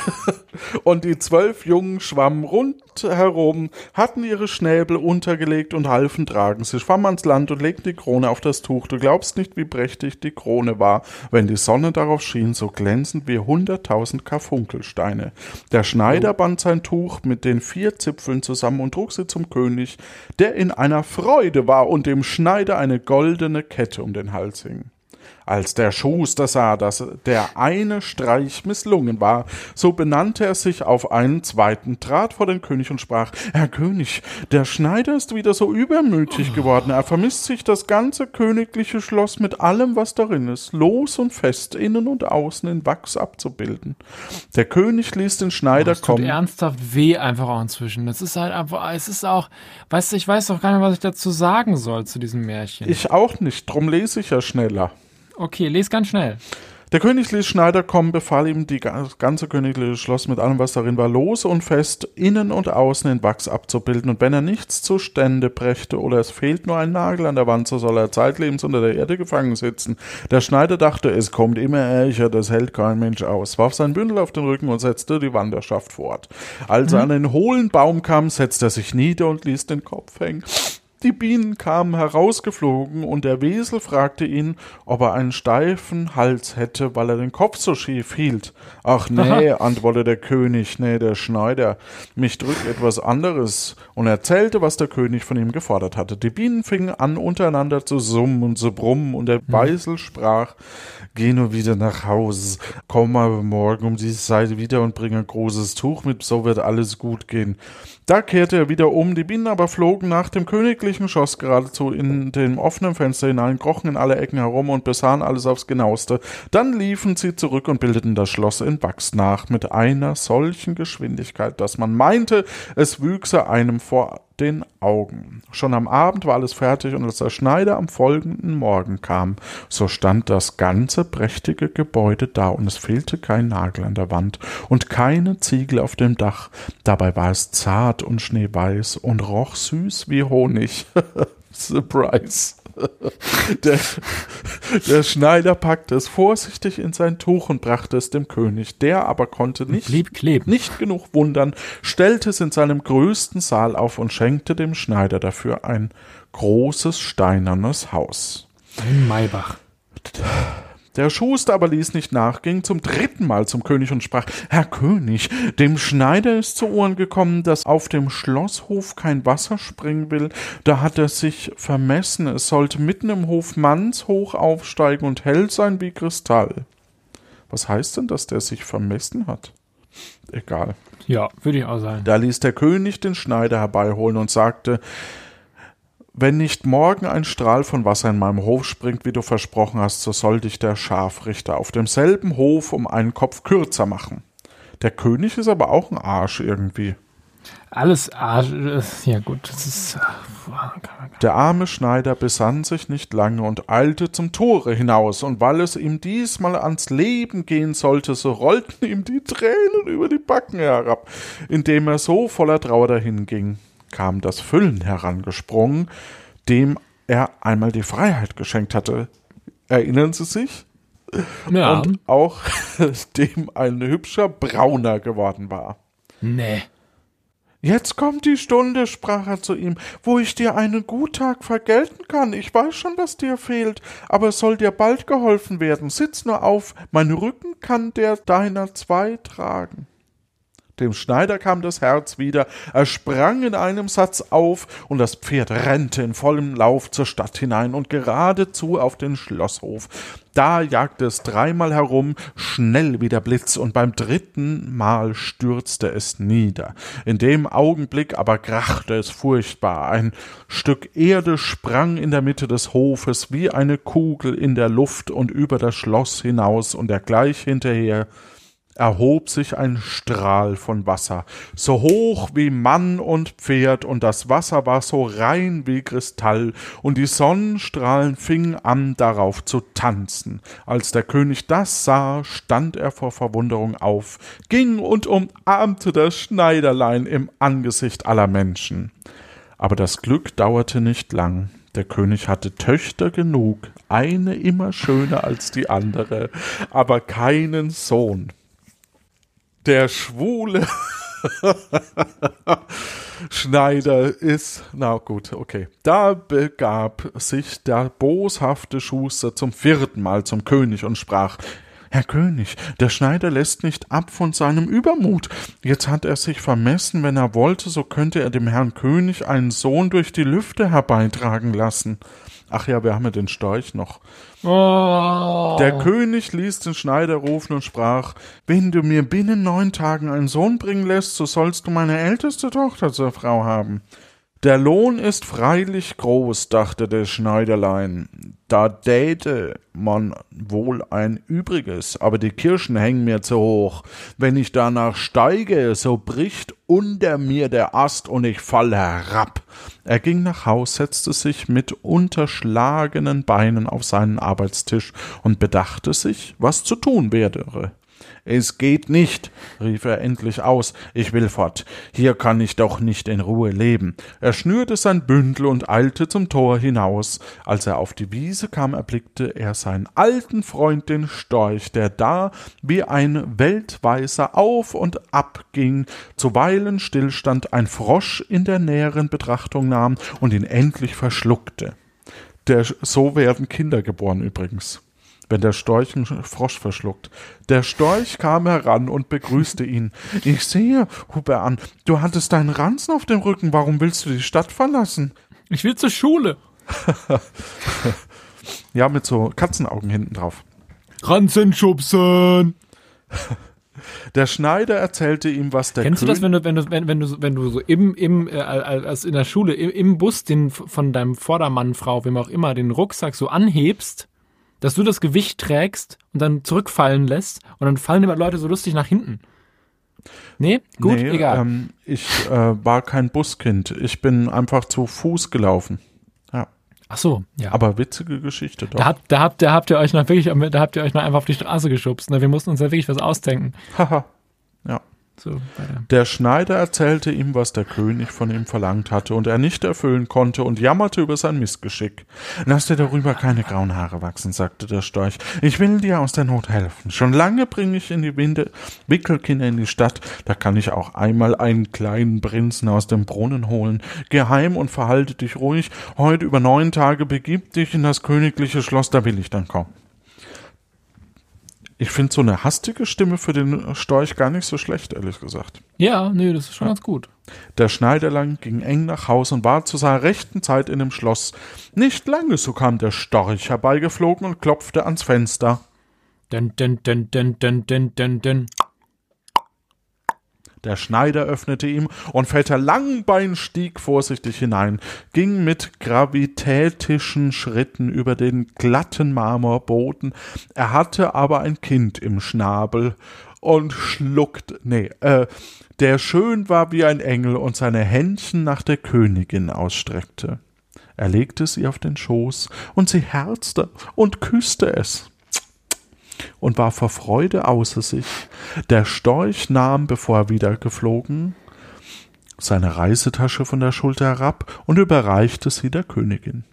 und die zwölf Jungen schwammen rundherum, hatten ihre Schnäbel untergelegt und halfen tragen. Sie schwammen ans Land und legten die Krone auf das Tuch. Du glaubst nicht, wie prächtig die Krone war, wenn die Sonne darauf schien, so glänzend wie hunderttausend Karfunkelsteine. Der Schneider band sein Tuch mit den vier Zipfeln zusammen und trug sie zum König, der in einer Freude war und dem Schneider eine goldene Kette um den Hals hing. Als der Schuster sah, dass der eine Streich misslungen war, so benannte er sich auf einen zweiten, trat vor den König und sprach, Herr König, der Schneider ist wieder so übermütig geworden, er vermisst sich das ganze königliche Schloss mit allem, was darin ist, los und fest, innen und außen in Wachs abzubilden. Der König ließ den Schneider Oh, es kommen. tut ernsthaft weh einfach auch inzwischen. Das ist halt einfach, es ist auch, weißt du, ich weiß doch gar nicht, was ich dazu sagen soll zu diesem Märchen. Ich auch nicht, drum lese ich ja schneller. Okay, les ganz schnell. Der König ließ Schneider kommen, befahl ihm, die das ganze königliche Schloss mit allem, was darin war, lose und fest, innen und außen in Wachs abzubilden. Und wenn er nichts zustande brächte oder es fehlt nur ein Nagel an der Wand, so soll er zeitlebens unter der Erde gefangen sitzen. Der Schneider dachte, es kommt immer ärger, das hält kein Mensch aus, warf sein Bündel auf den Rücken und setzte die Wanderschaft fort. Als er an den hohlen Baum kam, setzte er sich nieder und ließ den Kopf hängen. Die Bienen kamen herausgeflogen, und der Wesel fragte ihn, ob er einen steifen Hals hätte, weil er den Kopf so schief hielt. Ach nee, antwortete der König, nee, der Schneider, mich drückt etwas anderes, und erzählte, was der König von ihm gefordert hatte. Die Bienen fingen an, untereinander zu summen und zu brummen, und der Weisel sprach, Geh nur wieder nach Haus, komm aber morgen um diese Zeit wieder und bring ein großes Tuch mit, so wird alles gut gehen. Da kehrte er wieder um, die Bienen aber flogen nach dem königlichen Schloss geradezu in dem offenen Fenster hinein, krochen in alle Ecken herum und besahen alles aufs genaueste. Dann liefen sie zurück und bildeten das Schloss in Wachs nach, mit einer solchen Geschwindigkeit, dass man meinte, es wüchse einem vor den Augen. Schon am Abend war alles fertig, und als der Schneider am folgenden Morgen kam, so stand das ganze prächtige Gebäude da, und es fehlte kein Nagel an der Wand und keine Ziegel auf dem Dach. Dabei war es zart und schneeweiß und roch süß wie Honig. Surprise. Der, der Schneider packte es vorsichtig in sein Tuch und brachte es dem König. Der aber konnte nicht Blieb kleben. nicht genug wundern, stellte es in seinem größten Saal auf und schenkte dem Schneider dafür ein großes steinernes Haus. Ein Maybach. Der Schuster aber ließ nicht nach, ging zum dritten Mal zum König und sprach, Herr König, dem Schneider ist zu Ohren gekommen, dass auf dem Schlosshof kein Wasser springen will, da hat er sich vermessen, es sollte mitten im Hof mannshoch aufsteigen und hell sein wie Kristall. Was heißt denn, dass der sich vermessen hat? Egal. Ja, würde ich auch sagen. Da ließ der König den Schneider herbeiholen und sagte, wenn nicht morgen ein Strahl von Wasser in meinem Hof springt, wie du versprochen hast, so soll dich der Scharfrichter auf demselben Hof um einen Kopf kürzer machen. Der König ist aber auch ein Arsch irgendwie. Alles Arsch. äh, Ja, gut, das ist. Der arme Schneider besann sich nicht lange und eilte zum Tore hinaus, und weil es ihm diesmal ans Leben gehen sollte, so rollten ihm die Tränen über die Backen herab, indem er so voller Trauer dahinging. Kam das Füllen herangesprungen, dem er einmal die Freiheit geschenkt hatte. Erinnern Sie sich? Ja. Und auch dem ein hübscher Brauner geworden war. nee. Jetzt kommt die Stunde, sprach er zu ihm, wo ich dir einen Guttag vergelten kann. Ich weiß schon, was dir fehlt, aber es soll dir bald geholfen werden. Sitz nur auf, mein Rücken kann der deiner zwei tragen. Dem Schneider kam das Herz wieder, er sprang in einem Satz auf, und das Pferd rennte in vollem Lauf zur Stadt hinein und geradezu auf den Schlosshof. Da jagte es dreimal herum, schnell wie der Blitz, und beim dritten Mal stürzte es nieder. In dem Augenblick aber krachte es furchtbar. Ein Stück Erde sprang in der Mitte des Hofes wie eine Kugel in der Luft und über das Schloss hinaus, und er gleich hinterher erhob sich ein Strahl von Wasser, so hoch wie Mann und Pferd, und das Wasser war so rein wie Kristall, und die Sonnenstrahlen fingen an darauf zu tanzen. Als der König das sah, stand er vor Verwunderung auf, ging und umarmte das Schneiderlein im Angesicht aller Menschen. Aber das Glück dauerte nicht lang. Der König hatte Töchter genug, eine immer schöner als die andere, aber keinen Sohn. Der schwule Schneider ist, na gut, okay. Da begab sich der boshafte Schuster zum vierten Mal zum König und sprach, Herr König, der Schneider lässt nicht ab von seinem Übermut. Jetzt hat er sich vermessen, wenn er wollte, so könnte er dem Herrn König einen Sohn durch die Lüfte herbeitragen lassen. Ach ja, wir haben ja den Storch noch. Oh. Der König ließ den Schneider rufen und sprach, wenn du mir binnen neun Tagen einen Sohn bringen lässt, so sollst du meine älteste Tochter zur Frau haben. Der Lohn ist freilich groß, dachte der Schneiderlein. Da däte man wohl ein Übriges, aber die Kirschen hängen mir zu hoch. Wenn ich danach steige, so bricht unter mir der Ast und ich fall herab. Er ging nach Haus, setzte sich mit unterschlagenen Beinen auf seinen Arbeitstisch und bedachte sich, was zu tun werde. Es geht nicht, rief er endlich aus, ich will fort, hier kann ich doch nicht in Ruhe leben. Er schnürte sein Bündel und eilte zum Tor hinaus. Als er auf die Wiese kam, erblickte er seinen alten Freund den Storch, der da wie ein Weltweiser auf und ab ging, zuweilen stillstand, ein Frosch in der näheren Betrachtung nahm und ihn endlich verschluckte. Der, so werden Kinder geboren übrigens wenn der Storch einen Frosch verschluckt. Der Storch kam heran und begrüßte ihn. Ich sehe, hub er an, du hattest deinen Ranzen auf dem Rücken. Warum willst du die Stadt verlassen? Ich will zur Schule. ja, mit so Katzenaugen hinten drauf. Ranzen schubsen. Der Schneider erzählte ihm, was der Kennst König du das, wenn du, wenn, wenn, wenn du, wenn du so im, im, äh, als in der Schule, im, im Bus den von deinem Vordermann, Frau, wem auch immer, den Rucksack so anhebst, dass du das Gewicht trägst und dann zurückfallen lässt und dann fallen immer Leute so lustig nach hinten. Nee, gut, nee, egal. Ähm, ich äh, war kein Buskind. Ich bin einfach zu Fuß gelaufen. Ja. Ach so, ja. Aber witzige Geschichte doch. Da habt, da habt, da habt ihr euch noch wirklich, da habt ihr euch noch einfach auf die Straße geschubst. Ne? Wir mussten uns da wirklich was ausdenken. Haha. ja. So. Der Schneider erzählte ihm, was der König von ihm verlangt hatte und er nicht erfüllen konnte und jammerte über sein Missgeschick. Lass dir darüber keine grauen Haare wachsen, sagte der Storch. Ich will dir aus der Not helfen. Schon lange bringe ich in die Winde Wickelkinder in die Stadt. Da kann ich auch einmal einen kleinen Prinzen aus dem Brunnen holen. Geheim und verhalte dich ruhig. Heute über neun Tage begib dich in das königliche Schloss, da will ich dann kommen. Ich finde so eine hastige Stimme für den Storch gar nicht so schlecht, ehrlich gesagt. Ja, nee, das ist schon ganz gut. Der Schneiderlang ging eng nach Haus und war zu seiner rechten Zeit in dem Schloss. Nicht lange, so kam der Storch herbeigeflogen und klopfte ans Fenster. Den, den, den, den, den, den, den, den. Der Schneider öffnete ihm, und Vetter Langbein stieg vorsichtig hinein, ging mit gravitätischen Schritten über den glatten Marmorboden, er hatte aber ein Kind im Schnabel und schluckt, nee, äh, der schön war wie ein Engel und seine Händchen nach der Königin ausstreckte. Er legte sie auf den Schoß, und sie herzte und küsste es und war vor Freude außer sich. Der Storch nahm, bevor er wieder geflogen, seine Reisetasche von der Schulter herab und überreichte sie der Königin.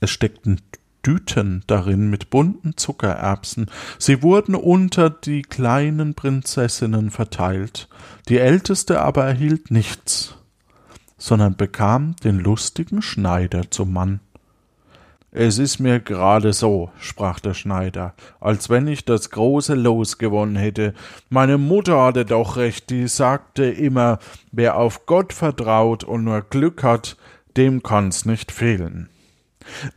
Es steckten Düten darin mit bunten Zuckererbsen. Sie wurden unter die kleinen Prinzessinnen verteilt. Die älteste aber erhielt nichts, sondern bekam den lustigen Schneider zum Mann. Es ist mir gerade so, sprach der Schneider, als wenn ich das große Los gewonnen hätte. Meine Mutter hatte doch recht, die sagte immer, wer auf Gott vertraut und nur Glück hat, dem kann's nicht fehlen.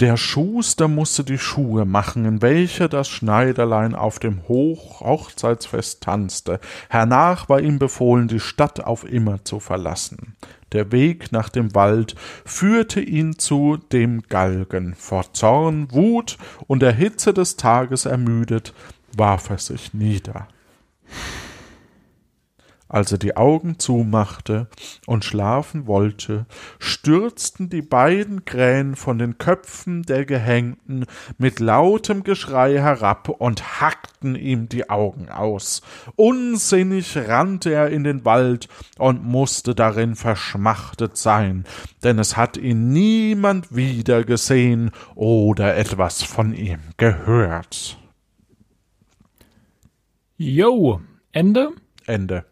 Der Schuster musste die Schuhe machen, in welcher das Schneiderlein auf dem Hoch Hochzeitsfest tanzte. Hernach war ihm befohlen, die Stadt auf immer zu verlassen. Der Weg nach dem Wald führte ihn zu dem Galgen. Vor Zorn, Wut und der Hitze des Tages ermüdet, warf er sich nieder. Als er die Augen zumachte und schlafen wollte, stürzten die beiden Krähen von den Köpfen der Gehängten mit lautem Geschrei herab und hackten ihm die Augen aus. Unsinnig rannte er in den Wald und musste darin verschmachtet sein, denn es hat ihn niemand wieder gesehen oder etwas von ihm gehört. Yo, Ende? Ende.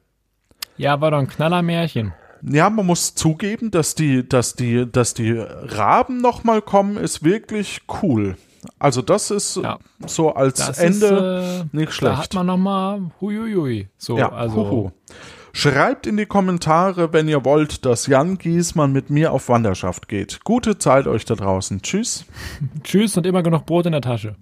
Ja, war doch ein Knallermärchen. Ja, man muss zugeben, dass die, dass die, dass die Raben nochmal kommen, ist wirklich cool. Also das ist Ja. so als Das Ende ist, äh, nicht Da schlecht. hat man nochmal huiuiui. So, ja, also. huhu. Schreibt in die Kommentare, wenn ihr wollt, dass Jan Giesmann mit mir auf Wanderschaft geht. Gute Zeit euch da draußen. Tschüss. Tschüss und immer genug Brot in der Tasche.